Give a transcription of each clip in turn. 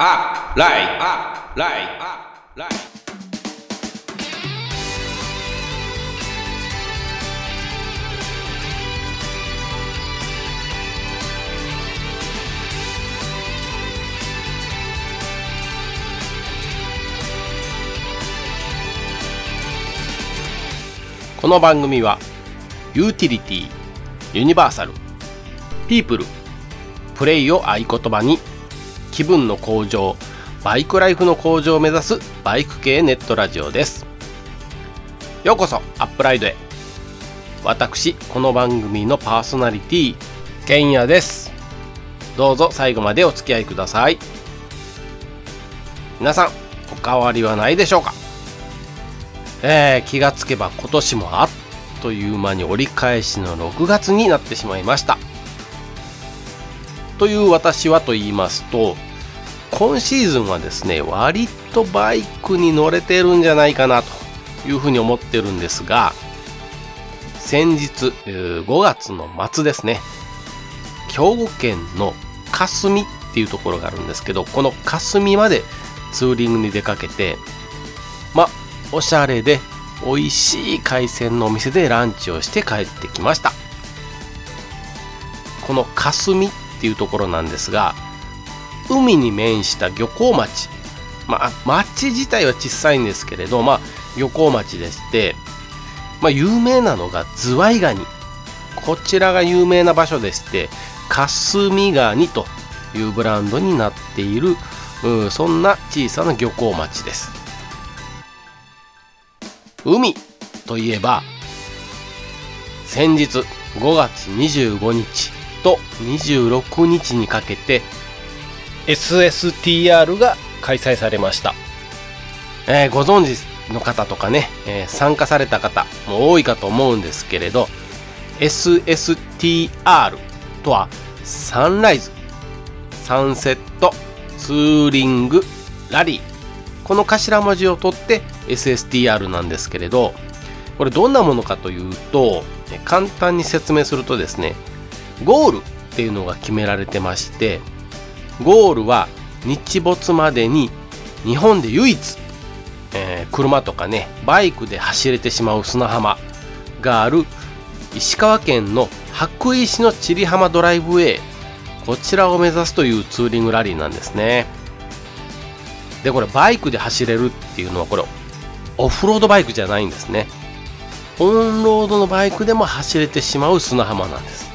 up, light, up, light, up, light. この番組はユーティリティユニバーサルピープルプレイを合言葉に気分の向上バイクライフの向上を目指すバイク系ネットラジオです。ようこそアップライドへ。私この番組のパーソナリティケンヤです。どうぞ最後までお付き合いください。皆さんお変わりはないでしょうか？えー、気がつけば今年もあっという間に折り返しの6月になってしまいました。という私はと言いますと今シーズンはですね割とバイクに乗れてるんじゃないかなというふうに思ってるんですが先日5月の末ですね兵庫県の霞っていうところがあるんですけどこの霞までツーリングに出かけてまあおしゃれで美味しい海鮮のお店でランチをして帰ってきました。この霞っていうところなんですが海に面した漁港町。まあ町自体は小さいんですけれどまあ漁港町でしてまあ有名なのがズワイガニ。こちらが有名な場所でして霞ガニというブランドになっているそんな小さな漁港町です。海といえば先日5月25日と26日にかけて SSTR が開催されました、えー、ご存知の方とかね、えー、参加された方も多いかと思うんですけれど SSTR とはサンライズサンセットツーリングラリー。この頭文字を取って SSTR なんですけれどこれどんなものかというと簡単に説明するとですねゴールっていうのが決められてましてゴールは日没までに日本で唯一、えー、車とかねバイクで走れてしまう砂浜がある石川県の白石の千里浜ドライブウェイ。こちらを目指すというツーリングラリーなんですね。でこれバイクで走れるっていうのはこれオフロードバイクじゃないんですね。オンロードのバイクでも走れてしまう砂浜なんです。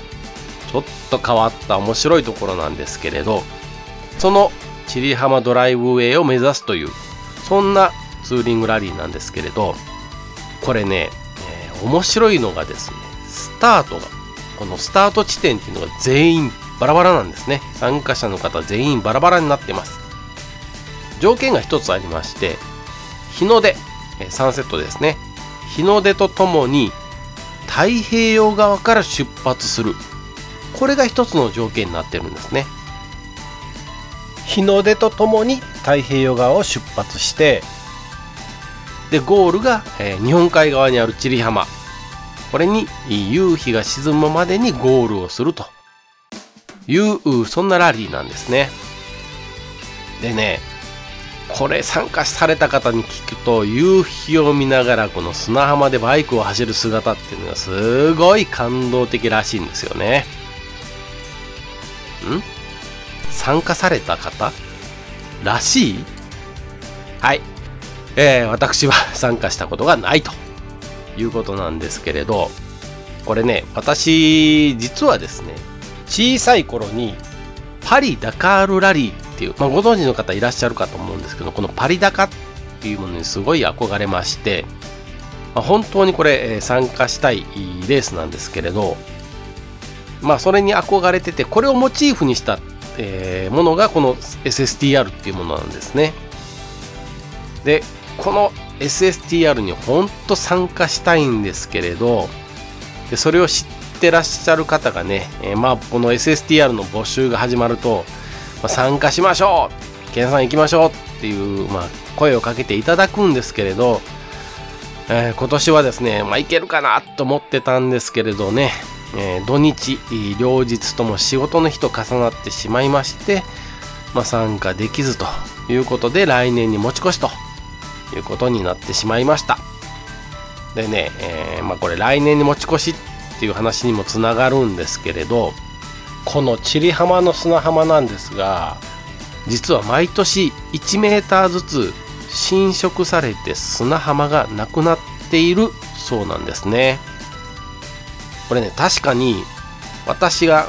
ちょっと変わった面白いところなんですけれどその千里浜ドライブウェイを目指すというそんなツーリングラリーなんですけれどこれね、えー、面白いのがですねスタートがこのスタート地点っていうのが全員バラバラなんですね。参加者の方全員バラバラになってます。条件が一つありまして日の出サンセットですね。日の出とともに太平洋側から出発する。これが一つの条件になってるんですね。日の出とともに太平洋側を出発してでゴールが、えー、日本海側にある千里浜。これに夕日が沈むまでにゴールをすると。いうそんなラリーなんですね。でねこれ参加された方に聞くと夕日を見ながらこの砂浜でバイクを走る姿っていうのがすごい感動的らしいんですよね。ん？参加された方らしい？はい。えー、私は参加したことがないということなんですけれど、これね、私、実はですね、小さい頃にパリ・ダカールラリーっていう、まあ、ご存知の方いらっしゃるかと思うんですけどこのパリ高っていうものにすごい憧れまして、まあ、本当にこれえ参加したいレースなんですけれどまあそれに憧れててこれをモチーフにした、えー、ものがこの SSTR っていうものなんですね。でこの SSTR に本当参加したいんですけれどでそれを知ってらっしゃる方がね、えー、まあこの SSTR の募集が始まるとまあ、参加しましょうケンさん行きましょうっていう、まあ、声をかけていただくんですけれど、えー、今年はですね、まあ、行けるかなと思ってたんですけれどね、えー、土日両日とも仕事の日と重なってしまいましてまあ、参加できずということで来年に持ち越しということになってしまいました。でね、えー、まあ、これ来年に持ち越しっていう話にもつながるんですけれどこの千里浜の砂浜なんですが実は毎年1メーターずつ侵食されて砂浜がなくなっているそうなんですね。これね確かに私が、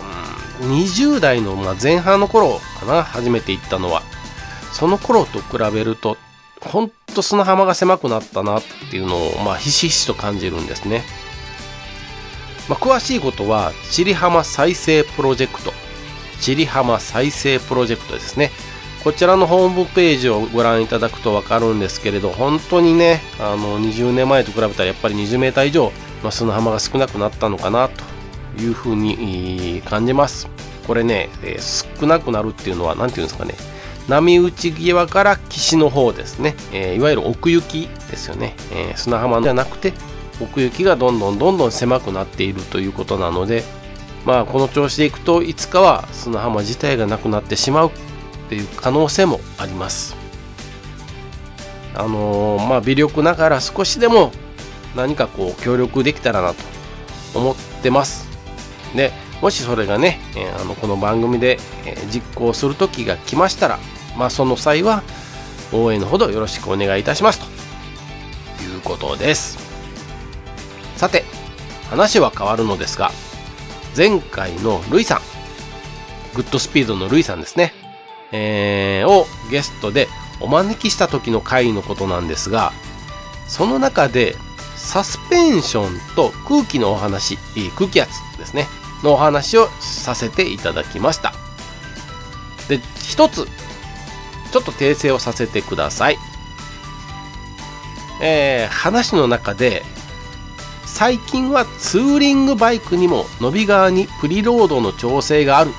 うん、20代の前半の頃かな初めて行ったのは。その頃と比べるとほんと砂浜が狭くなったなっていうのを、まあ、ひしひしと感じるんですね、まあ、詳しいことは千里浜再生プロジェクト。千里浜再生プロジェクトですね。こちらのホームページをご覧いただくと分かるんですけれど本当にねあの20年前と比べたらやっぱり 20m 以上、まあ、砂浜が少なくなったのかなというふうに感じます。これね、えー、少なくなるっていうのは何て言うんですかね。波打ち際から岸の方ですね、えー、いわゆる奥行きですよね、えー、砂浜じゃなくて奥行きがどんどんどんどん狭くなっているということなのでまあこの調子でいくといつかは砂浜自体がなくなってしまうっていう可能性もあります。あのー、まあ微力ながら少しでも何かこう協力できたらなと思ってます。でもしそれがね、えー、あのこの番組で、えー、実行する時が来ましたらまあ、その際は応援のほどよろしくお願いいたしますと。いうことです。さて話は変わるのですが前回のルイさんグッドスピードのルイさんですね、えー、をゲストでお招きした時の回のことなんですがその中でサスペンションと空気のお話空気圧ですね。のお話をさせていただきました。で一つちょっと訂正をさせてください。えー、話の中で最近はツーリングバイクにも伸び側にプリロードの調整がある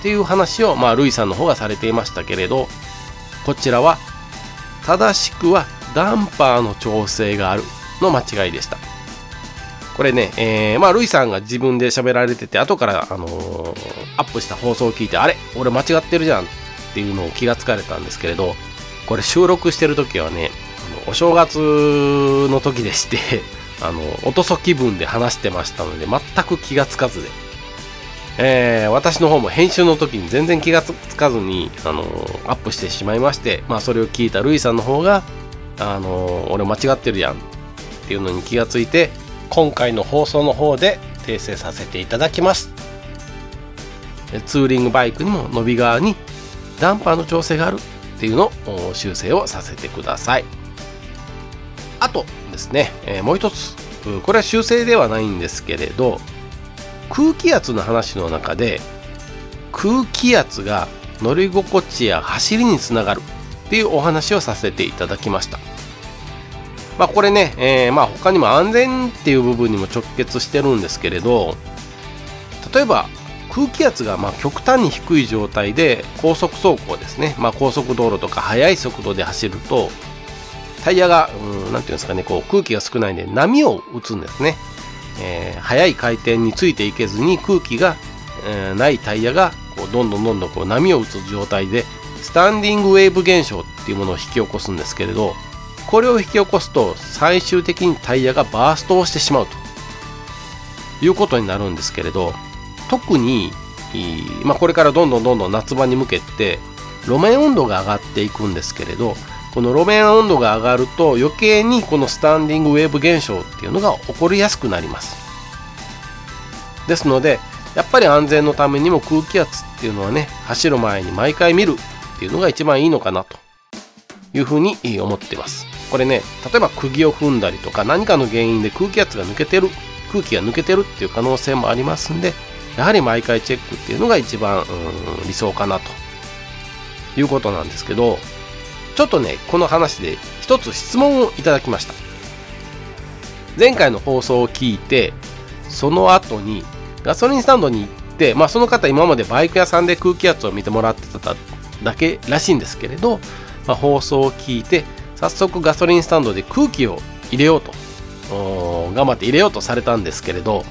っていう話を、まあ、ルイさんの方がされていましたけれどこちらは正しくはダンパーの調整がある。の間違いでした。これね、えー、まあルイさんが自分で喋られてて後から、あのー、アップした放送を聞いてあれ俺間違ってるじゃんっていうのを気がつかれたんですけれどこれ収録してる時はねお正月の時でして あのおとそ気分で話してましたので全く気がつかずで、えー、私の方も編集の時に全然気がつかずにあのアップしてしまいまして、まあ、それを聞いたルイさんの方があの俺間違ってるやんっていうのに気がついて今回の放送の方で訂正させていただきます。ツーリングバイクにも伸び側にダンパーの調整があるっていうのを修正をさせてください。あとですね、え、もう一つ。これは修正ではないんですけれど空気圧の話の中で空気圧が乗り心地や走りにつながるっていうお話をさせていただきました。まあこれね、えー、まあ他にも安全っていう部分にも直結してるんですけれど例えば空気圧がま極端に低い状態で高速走行ですね、まあ、高速道路とか速い速度で走るとタイヤが何、て言うんですかねこう空気が少ないんで波を打つんですね、えー、速い回転についていけずに空気が、えー、ないタイヤがこうどんどんどんどんこう波を打つ状態でスタンディングウェーブ現象っていうものを引き起こすんですけれどこれを引き起こすと最終的にタイヤがバーストをしてしまうと。いうことになるんですけれど特に、まあ、これからどんどんどんどん夏場に向けて路面温度が上がっていくんですけれどこの路面温度が上がると余計にこのスタンディングウェーブ現象っていうのが起こりやすくなります。ですのでやっぱり安全のためにも空気圧っていうのはね走る前に毎回見るっていうのが一番いいのかなというふうに思っています。これね例えば釘を踏んだりとか何かの原因で空気圧が抜けてる空気が抜けてるっていう可能性もありますんでやはり毎回チェックっていうのが一番、理想かなと。いうことなんですけどちょっとねこの話で一つ質問をいただきました。前回の放送を聞いてその後にガソリンスタンドに行ってまあその方今までバイク屋さんで空気圧を見てもらってただけらしいんですけれど、まあ、放送を聞いて早速ガソリンスタンドで空気を入れようと頑張って入れようとされたんですけれど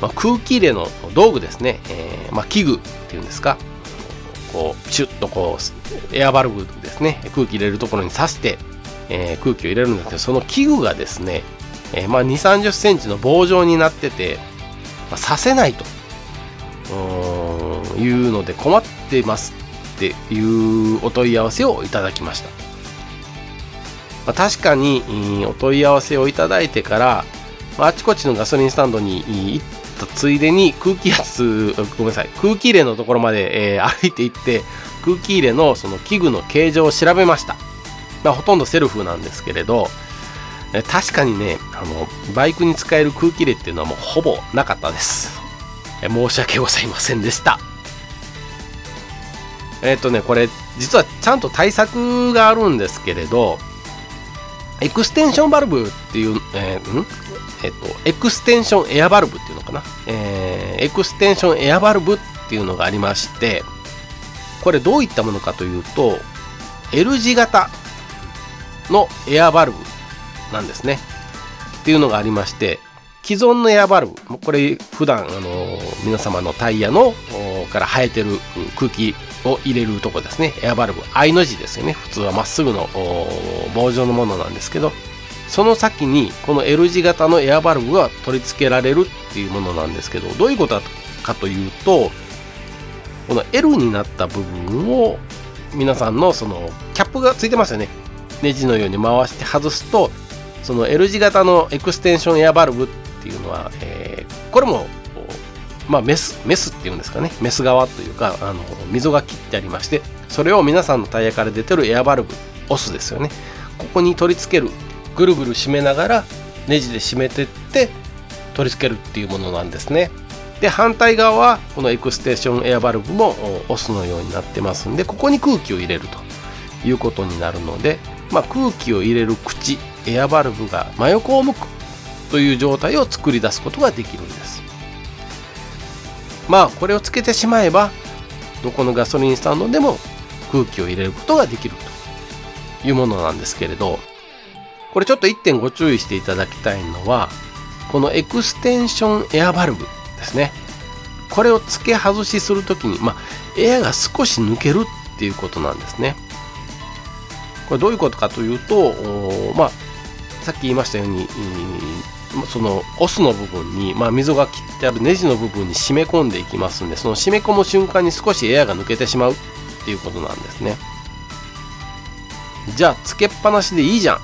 まあ、空気入れの道具ですね、えー、まあ、器具っていうんですか。こうシュッとこうエアバルブですね。空気入れるところに刺して、えー、空気を入れるんですけどその器具がですね、えー、まあ、2 3 0センチの棒状になってて、ま、刺せないというので困ってますっていうお問い合わせをいただきました、まあ、確かにお問い合わせをいただいてから、まあ、あちこちのガソリンスタンドに行ったついでに空気圧 ごめんなさい空気入れのところまで、えー、歩いて行って空気入れのその器具の形状を調べました、まあ、ほとんどセルフなんですけれど確かにねあのバイクに使える空気入れっていうのはもうほぼなかったです。申し訳ございませんでした。えっ、とねこれ実はちゃんと対策があるんですけれどエクステンションバルブっていう、えー、ん？えっ、とエクステンションエアバルブっていうのかな、えー、エクステンションエアバルブっていうのがありましてこれどういったものかというと L 字型のエアバルブなんですね。っていうのがありまして既存のエアバルブこれ普段あの皆様のタイヤのから生えてる空気を入れるとこですね。エアバルブ。I の字ですよね。普通はまっすぐの棒状のものなんですけど。その先にこの L 字型のエアバルブが取り付けられるっていうものなんですけど。どういうことかというとこの L になった部分を皆さんのそのキャップがついてますよね。ネジのように回して外すとその L 字型のエクステンションエアバルブっていうのは、えー、これもまあ、メスメスっていうんですかね。メス側というかあの溝が切ってありましてそれを皆さんのタイヤから出てるエアバルブオスですよね。ここに取り付けるぐるぐる締めながらネジで締めてって取り付けるっていうものなんですね。で反対側はこのエクステンションエアバルブもオスのようになってますんでここに空気を入れるということになるので、まあ、空気を入れる口エアバルブが真横を向くという状態を作り出すことができるんです。まあこれをつけてしまえばどこのガソリンスタンドでも空気を入れることができるというものなんですけれどこれちょっと1点ご注意していただきたいのはこのエクステンションエアバルブですね。これを付け外しするときに、まあ、エアが少し抜けるっていうことなんですね。これどういうことかというとまあさっき言いましたようにそのオスの部分に、まあ、溝が切ってあるネジの部分に締め込んでいきますんでその締め込む瞬間に少しエアが抜けてしまうっていうことなんですね。じゃあつけっぱなしでいいじゃんっ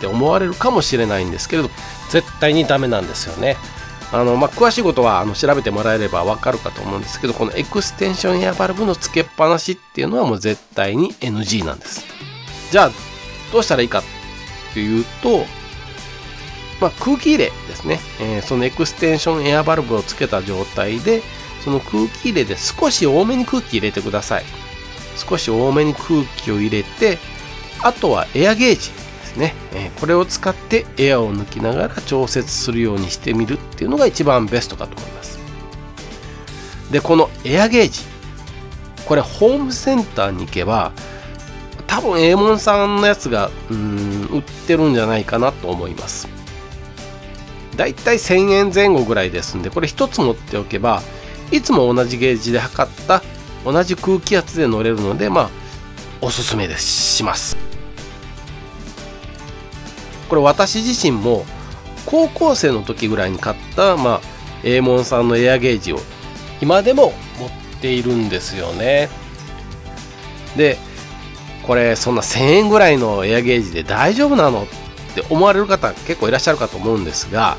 て思われるかもしれないんですけれど絶対にダメなんですよね。あの、まあ、詳しいことはあの調べてもらえればわかるかと思うんですけどこのエクステンションエアバルブのつけっぱなしっていうのはもう絶対に NG なんです。じゃあどうしたらいいかっていうとまあ、空気入れですね、えー、そのエクステンションエアバルブをつけた状態でその空気入れで少し多めに空気入れてください。少し多めに空気を入れてあとはエアゲージですね、えー、これを使ってエアを抜きながら調節するようにしてみるっていうのが一番ベストかと思います。でこのエアゲージ。これホームセンターに行けば多分エーモンさんのやつがうん売ってるんじゃないかなと思います。だいたい1000円前後ぐらいですんでこれ1つ持っておけばいつも同じゲージで測った同じ空気圧で乗れるのでまあおすすめですします。これ私自身も高校生の時ぐらいに買ったまあエーモンさんのエアゲージを今でも持っているんですよね。でこれそんな1000円ぐらいのエアゲージで大丈夫なのっって思われる方結構いらっしゃるかと思うんですが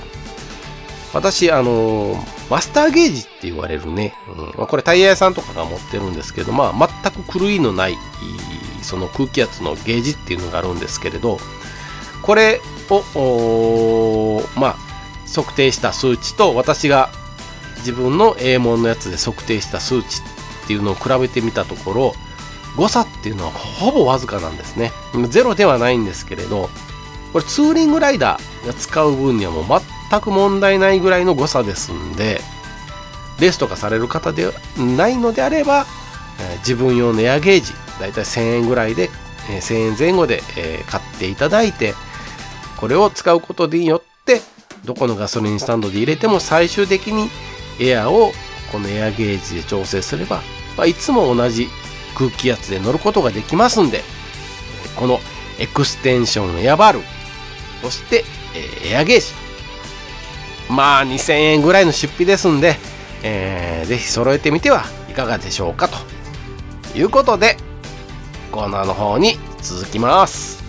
私あのマスターゲージって言われるね、うん、これタイヤ屋さんとかが持ってるんですけどまあ全く狂いのないその空気圧のゲージっていうのがあるんですけれどこれをまあ測定した数値と私が自分の A 門のやつで測定した数値っていうのを比べてみたところ誤差っていうのはほぼわずかなんですね。ゼロではないんですけれどこれツーリングライダーが使う分にはもう全く問題ないぐらいの誤差ですんでレースとかされる方ではないのであれば、え自分用のエアゲージだいたい1000円ぐらいで、え1000円前後で、え買っていただいてこれを使うことによってどこのガソリンスタンドで入れても最終的にエアをこのエアゲージで調整すれば、まあ、いつも同じ空気圧で乗ることができますんでこのエクステンションエアバルそしてえエアゲージ。まあ2000円ぐらいの出費ですんで、えー、ぜひ揃えてみてはいかがでしょうかということでコーナーの方に続きます。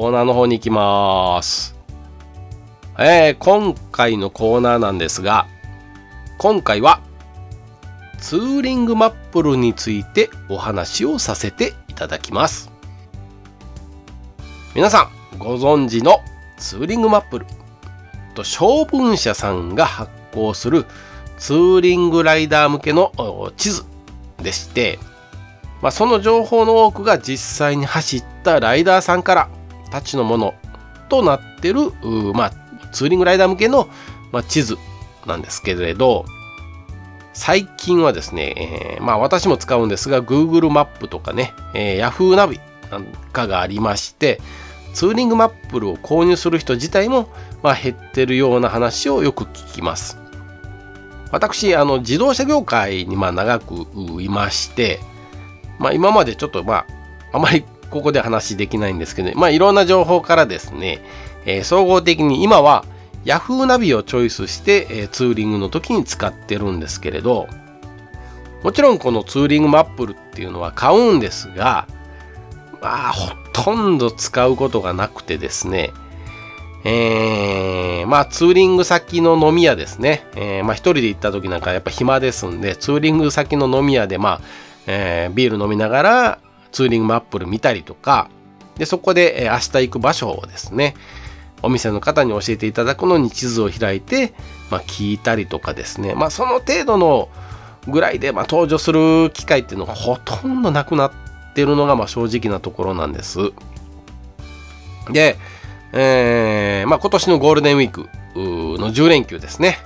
コーナーの方に行きます。えー、今回のコーナーなんですが、今回はツーリングマップルについてお話をさせていただきます。皆さんご存知のツーリングマップルと昭文社さんが発行するツーリングライダー向けの地図でして、まあ、その情報の多くが実際に走ったライダーさんからたちのものとなってる、まあ、ツーリングライダー向けの、まあ、地図なんですけれど、最近はですね、えー、まあ私も使うんですが、Google マップとかね、えー、Yahoo ナビなんかがありまして、ツーリングマップルを購入する人自体も、まあ、減ってるような話をよく聞きます。私、あの自動車業界にまあ長くいまして、まあ、今までちょっとまああまりここで話できないんですけど、まあいろんな情報からですね、えー、総合的に今は Yahoo! ナビをチョイスして、えー、ツーリングの時に使ってるんですけれど、もちろんこのツーリングマップルっていうのは買うんですが、まあほとんど使うことがなくてですね、えー、まあツーリング先の飲み屋ですね、えー、まあ一人で行った時なんかやっぱ暇ですんで、ツーリング先の飲み屋でまあ、えー、ビール飲みながらツーリングマップル見たりとか、で、そこで、え明日行く場所をですね、お店の方に教えていただくのに地図を開いて、まあ、聞いたりとかですね、まあ、その程度のぐらいで、まあ、登場する機会っていうのがほとんどなくなってるのが、まあ、正直なところなんです。で、えー、まあ、今年のゴールデンウィークの10連休ですね。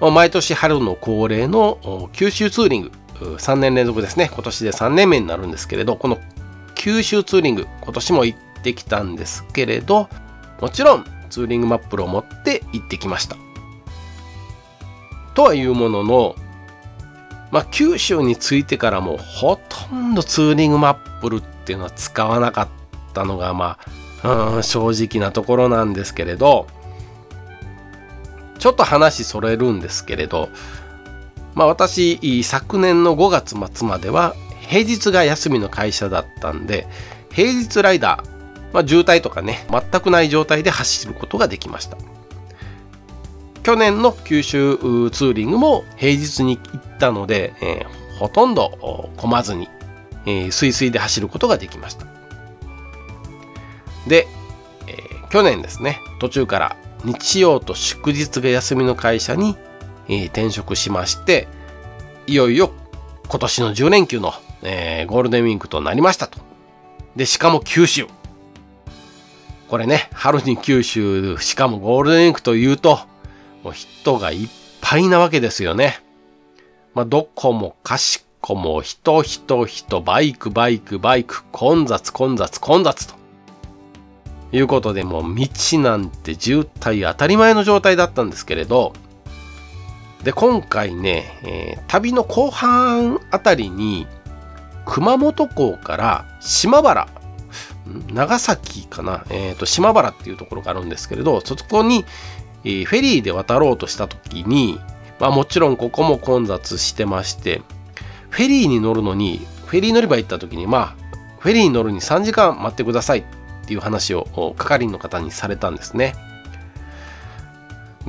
毎年春の恒例の九州ツーリング3年連続ですね。今年で3年目になるんですけれどこの九州ツーリング今年も行ってきたんですけれどもちろんツーリングマップルを持って行ってきました。とはいうもののまあ九州に着いてからもほとんどツーリングマップルっていうのは使わなかったのがまあ、うん、正直なところなんですけれどちょっと話それるんですけれどまあ私、昨年の5月末までは平日が休みの会社だったんで、平日ライダー、まあ、渋滞とかね、全くない状態で走ることができました。去年の九州ツーリングも平日に行ったので、えー、ほとんど混まずに、えー、水水で走ることができました。で、えー、去年ですね、途中から日曜と祝日が休みの会社にえ転職しまして、いよいよ今年の10連休の、えー、ゴールデンウィークとなりましたと。で、しかも九州。これね、春に九州、しかもゴールデンウィークというと、もう人がいっぱいなわけですよね。まあ、どこもかしこも人人人、バイクバイクバイク、混雑混雑混雑と。いうことでもう道なんて渋滞当たり前の状態だったんですけれど、で、今回ね、えー、旅の後半あたりに、熊本港から島原、長崎かな、え、ー、と、島原っていうところがあるんですけれど、そこに、えー、フェリーで渡ろうとした時に、まあもちろんここも混雑してまして、フェリーに乗るのに、フェリー乗り場行った時に、まあ、フェリーに乗るに3時間待ってくださいっていう話を係員の方にされたんですね。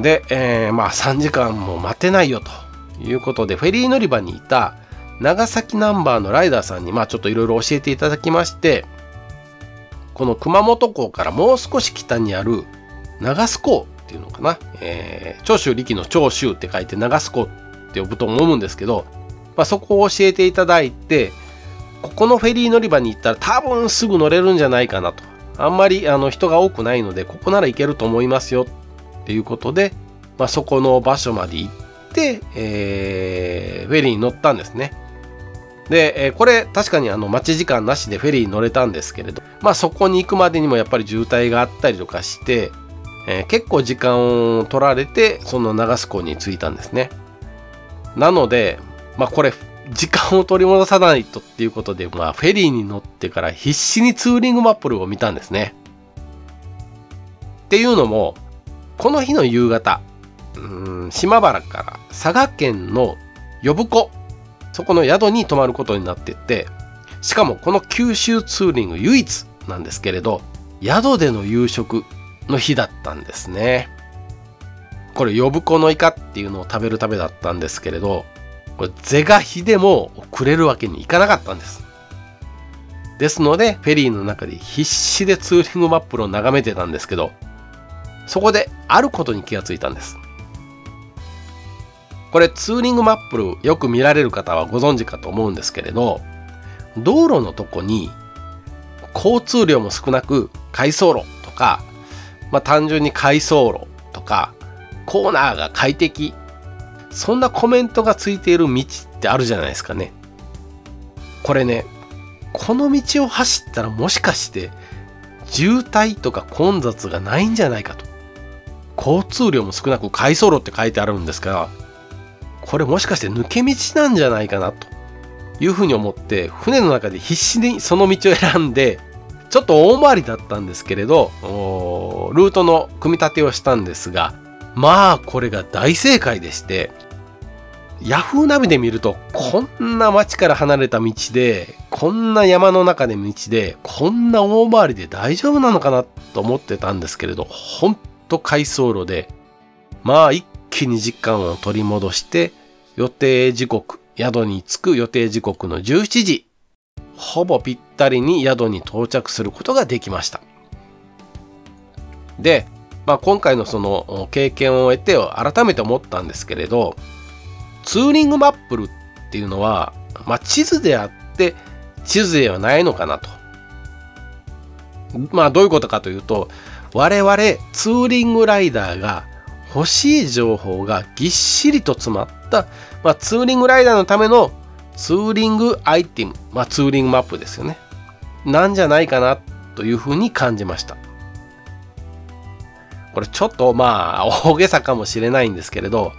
で、えー、まあ3時間も待てないよと。いうことで、フェリー乗り場にいた長崎ナンバーのライダーさんに、まあちょっといろいろ教えていただきまして、この熊本港からもう少し北にある長須港っていうのかな、えー、長州力の長州って書いて長須港って呼ぶと思うんですけど、まあ、そこを教えていただいて、ここのフェリー乗り場に行ったら多分すぐ乗れるんじゃないかなと。あんまりあの人が多くないのでここなら行けると思いますよっていうことで、まあ、そこの場所まで行って、えー、フェリーに乗ったんですね。で、えー、これ確かにあの待ち時間なしでフェリーに乗れたんですけれど、まあそこに行くまでにもやっぱり渋滞があったりとかして、えー、結構時間を取られて、その長須港に着いたんですね。なので、まあこれ、時間を取り戻さないとっていうことで、まあフェリーに乗ってから必死にツーリングマップルを見たんですね。っていうのも、この日の夕方、うん島原から佐賀県の呼子そこの宿に泊まることになっててしかもこの九州ツーリング唯一なんですけれど宿での夕食の日だったんですね。これ呼子のイカっていうのを食べるためだったんですけれどこれ是が非でも遅れるわけにいかなかったんです。ですのでフェリーの中で必死でツーリングマップルを眺めてたんですけどそこであることに気がついたんです。これツーリングマップルよく見られる方はご存知かと思うんですけれど道路のとこに交通量も少なく回送路とか、まあ、単純に回送路とかコーナーが快適そんなコメントがついている道ってあるじゃないですかね。これねこの道を走ったらもしかして渋滞とか混雑がないんじゃないかと。交通量も少なく回送路って書いてあるんですからこれもしかして抜け道なんじゃないかなというふうに思って船の中で必死にその道を選んでちょっと大回りだったんですけれどルートの組み立てをしたんですがまあこれが大正解でしてヤフーナビで見るとこんな町から離れた道でこんな山の中で道でこんな大回りで大丈夫なのかなと思ってたんですけれどほんと回送路でまあ一気に時間を取り戻して予定時刻宿に着く予定時刻の17時ほぼぴったりに宿に到着することができました。で、まあ、今回のその経験を得て改めて思ったんですけれどツーリングマップルっていうのは、まあ、地図であって地図ではないのかなと。まあどういうことかというと我々ツーリングライダーが欲しい情報がぎっしりと詰まった、まあ、ツーリングライダーのためのツーリングアイテム、まあ、ツーリングマップルですよね。なんじゃないかなというふうに感じました。これちょっとまあ大げさかもしれないんですけれど、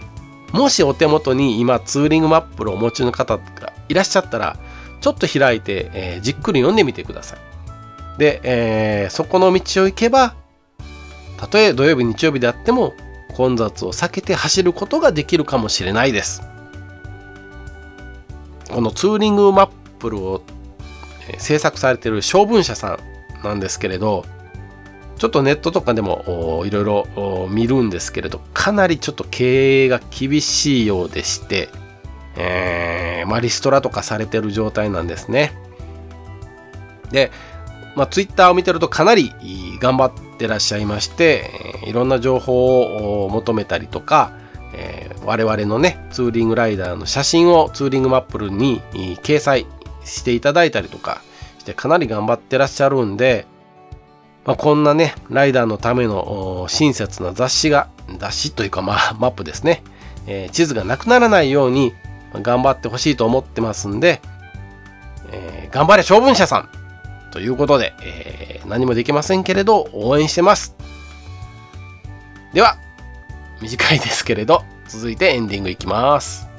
もしお手元に今ツーリングマップルをお持ちの方がいらっしゃったら、ちょっと開いて、えー、じっくり読んでみてください。で、えー、そこの道を行けば、たとえ土曜日、日曜日であっても、混雑を避けて走ることができるかもしれないです。このツーリングマップルを制作されてる小文社さんなんですけれど、ちょっとネットとかでもいろいろ見るんですけれど、かなりちょっと経営が厳しいようでして、えー、まあ、リストラとかされてる状態なんですね。で、まあ、ツイッターを見てるとかなり頑張っててらっしゃいまして、いろんな情報を求めたりとか、えー、我々のね、ツーリングライダーの写真をツーリングマップルに掲載していただいたりとかしてかなり頑張ってらっしゃるんで、まあ、こんなね、ライダーのための親切な雑誌が、雑誌というかまあマップですね、えー、地図がなくならないように頑張ってほしいと思ってますんで、えー、頑張れ長文社さんということで、えー、何もできませんけれど応援してます。では、短いですけれど、続いてエンディングいきます。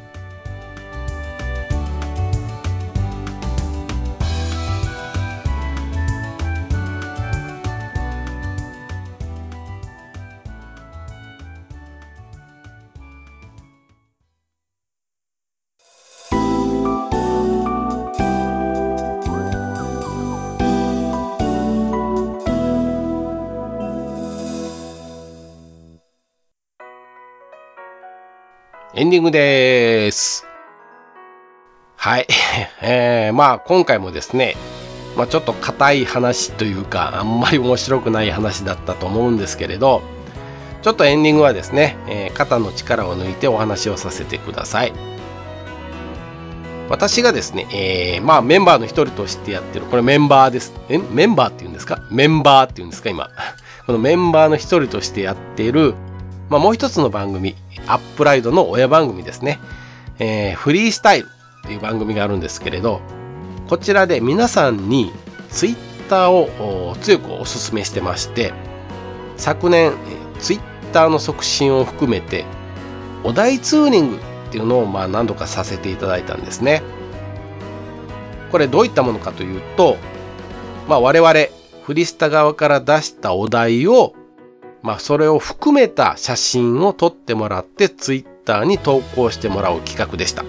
エンディングです。はい。えー、まあ今回もですね、まあ、ちょっと硬い話というか、あんまり面白くない話だったと思うんですけれど、ちょっとエンディングはですね、えー、肩の力を抜いてお話をさせてください。私がですね、えー、まあメンバーの一人としてやってる、これメンバーです。えメンバーって言うんですか？メンバーって言うんですか今。このメンバーの一人としてやってる、まあもう一つの番組、アップライドの親番組ですね。えー、フリースタイルっていう番組があるんですけれど、こちらで皆さんにツイッターを強くお勧めしてまして、昨年、ツイッターの促進を含めて、お題ツーリングっていうのをまあ何度かさせていただいたんですね。これどういったものかというと、まあ我々フリスタ側から出したお題を、まあそれを含めた写真を撮ってもらってツイッターに投稿してもらう企画でした。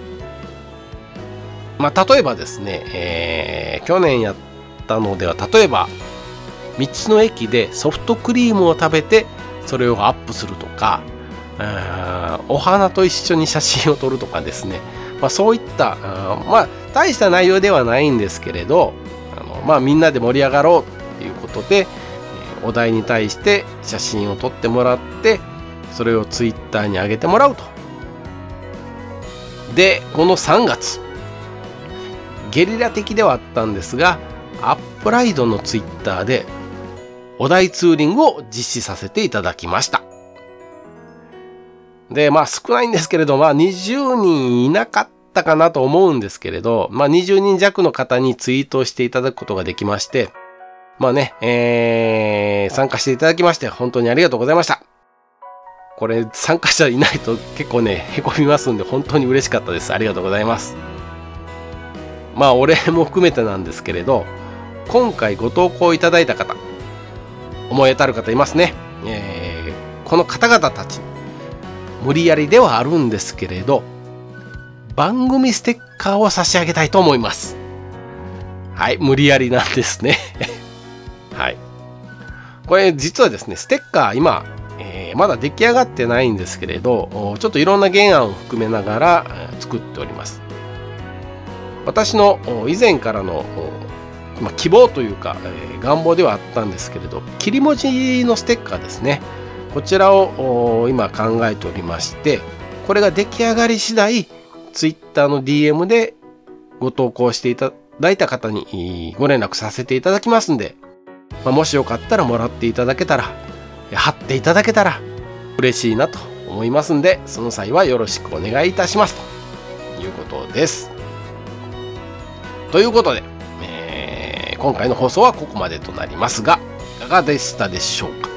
まあ例えばですね、えー、去年やったのでは例えば道の駅でソフトクリームを食べてそれをアップするとか、お花と一緒に写真を撮るとかですね、まあ、そういったまあ大した内容ではないんですけれどあの、まあ、みんなで盛り上がろうということでお題に対して写真を撮ってもらってそれをツイッターに上げてもらうと。でこの3月ゲリラ的ではあったんですがアップライドのツイッターでお題ツーリングを実施させていただきました。で、まあ少ないんですけれど、まあ20人いなかったかなと思うんですけれど、まあ20人弱の方にツイートをしていただくことができまして、まあね、えー、参加していただきまして本当にありがとうございました。これ参加者いないと結構ね、へこみますんで本当に嬉しかったです。ありがとうございます。まあお礼も含めてなんですけれど、今回ご投稿いただいた方、思い当たる方いますね。えー、この方々たち無理やりではあるんですけれど、番組ステッカーを差し上げたいと思います。はい、無理やりなんですね。はい。これ実はですね、ステッカー今、えー、まだ出来上がってないんですけれど、ちょっといろんな原案を含めながら作っております。私の以前からの、ま、希望というか、え、願望ではあったんですけれど、切り文字のステッカーですね。こちらを今考えておりましてこれが出来上がり次第 Twitter の DM でご投稿していただいた方にご連絡させていただきますんで、まあ、もしよかったらもらっていただけたら貼っていただけたら嬉しいなと思いますんでその際はよろしくお願いいたしますということです。ということで、えー、今回の放送はここまでとなりますがいかがでしたでしょうか？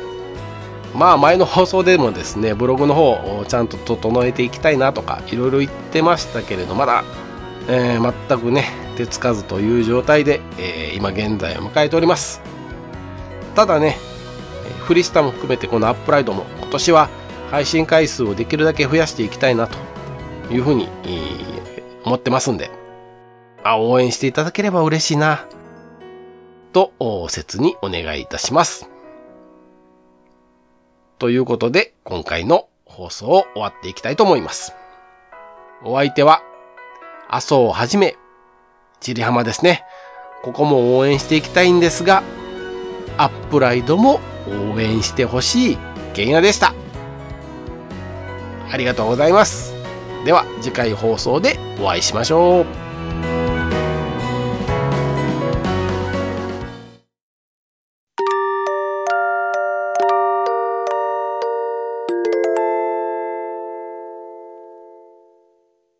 まあ前の放送でもですねブログの方をちゃんと整えていきたいなとかいろいろ言ってましたけれどまだ、えー、全くね手つかずという状態で、えー、今現在を迎えておりますただねフリスタも含めてこのアップライドも今年は配信回数をできるだけ増やしていきたいなというふうに、思ってますんであ応援していただければ嬉しいなと切にお願いいたしますということで、今回の放送を終わっていきたいと思います。お相手は、麻生をはじめ、チリ浜ですね。ここも応援していきたいんですが、アップライドも応援してほしい、ゲンヤでした。ありがとうございます。では、次回放送でお会いしましょう。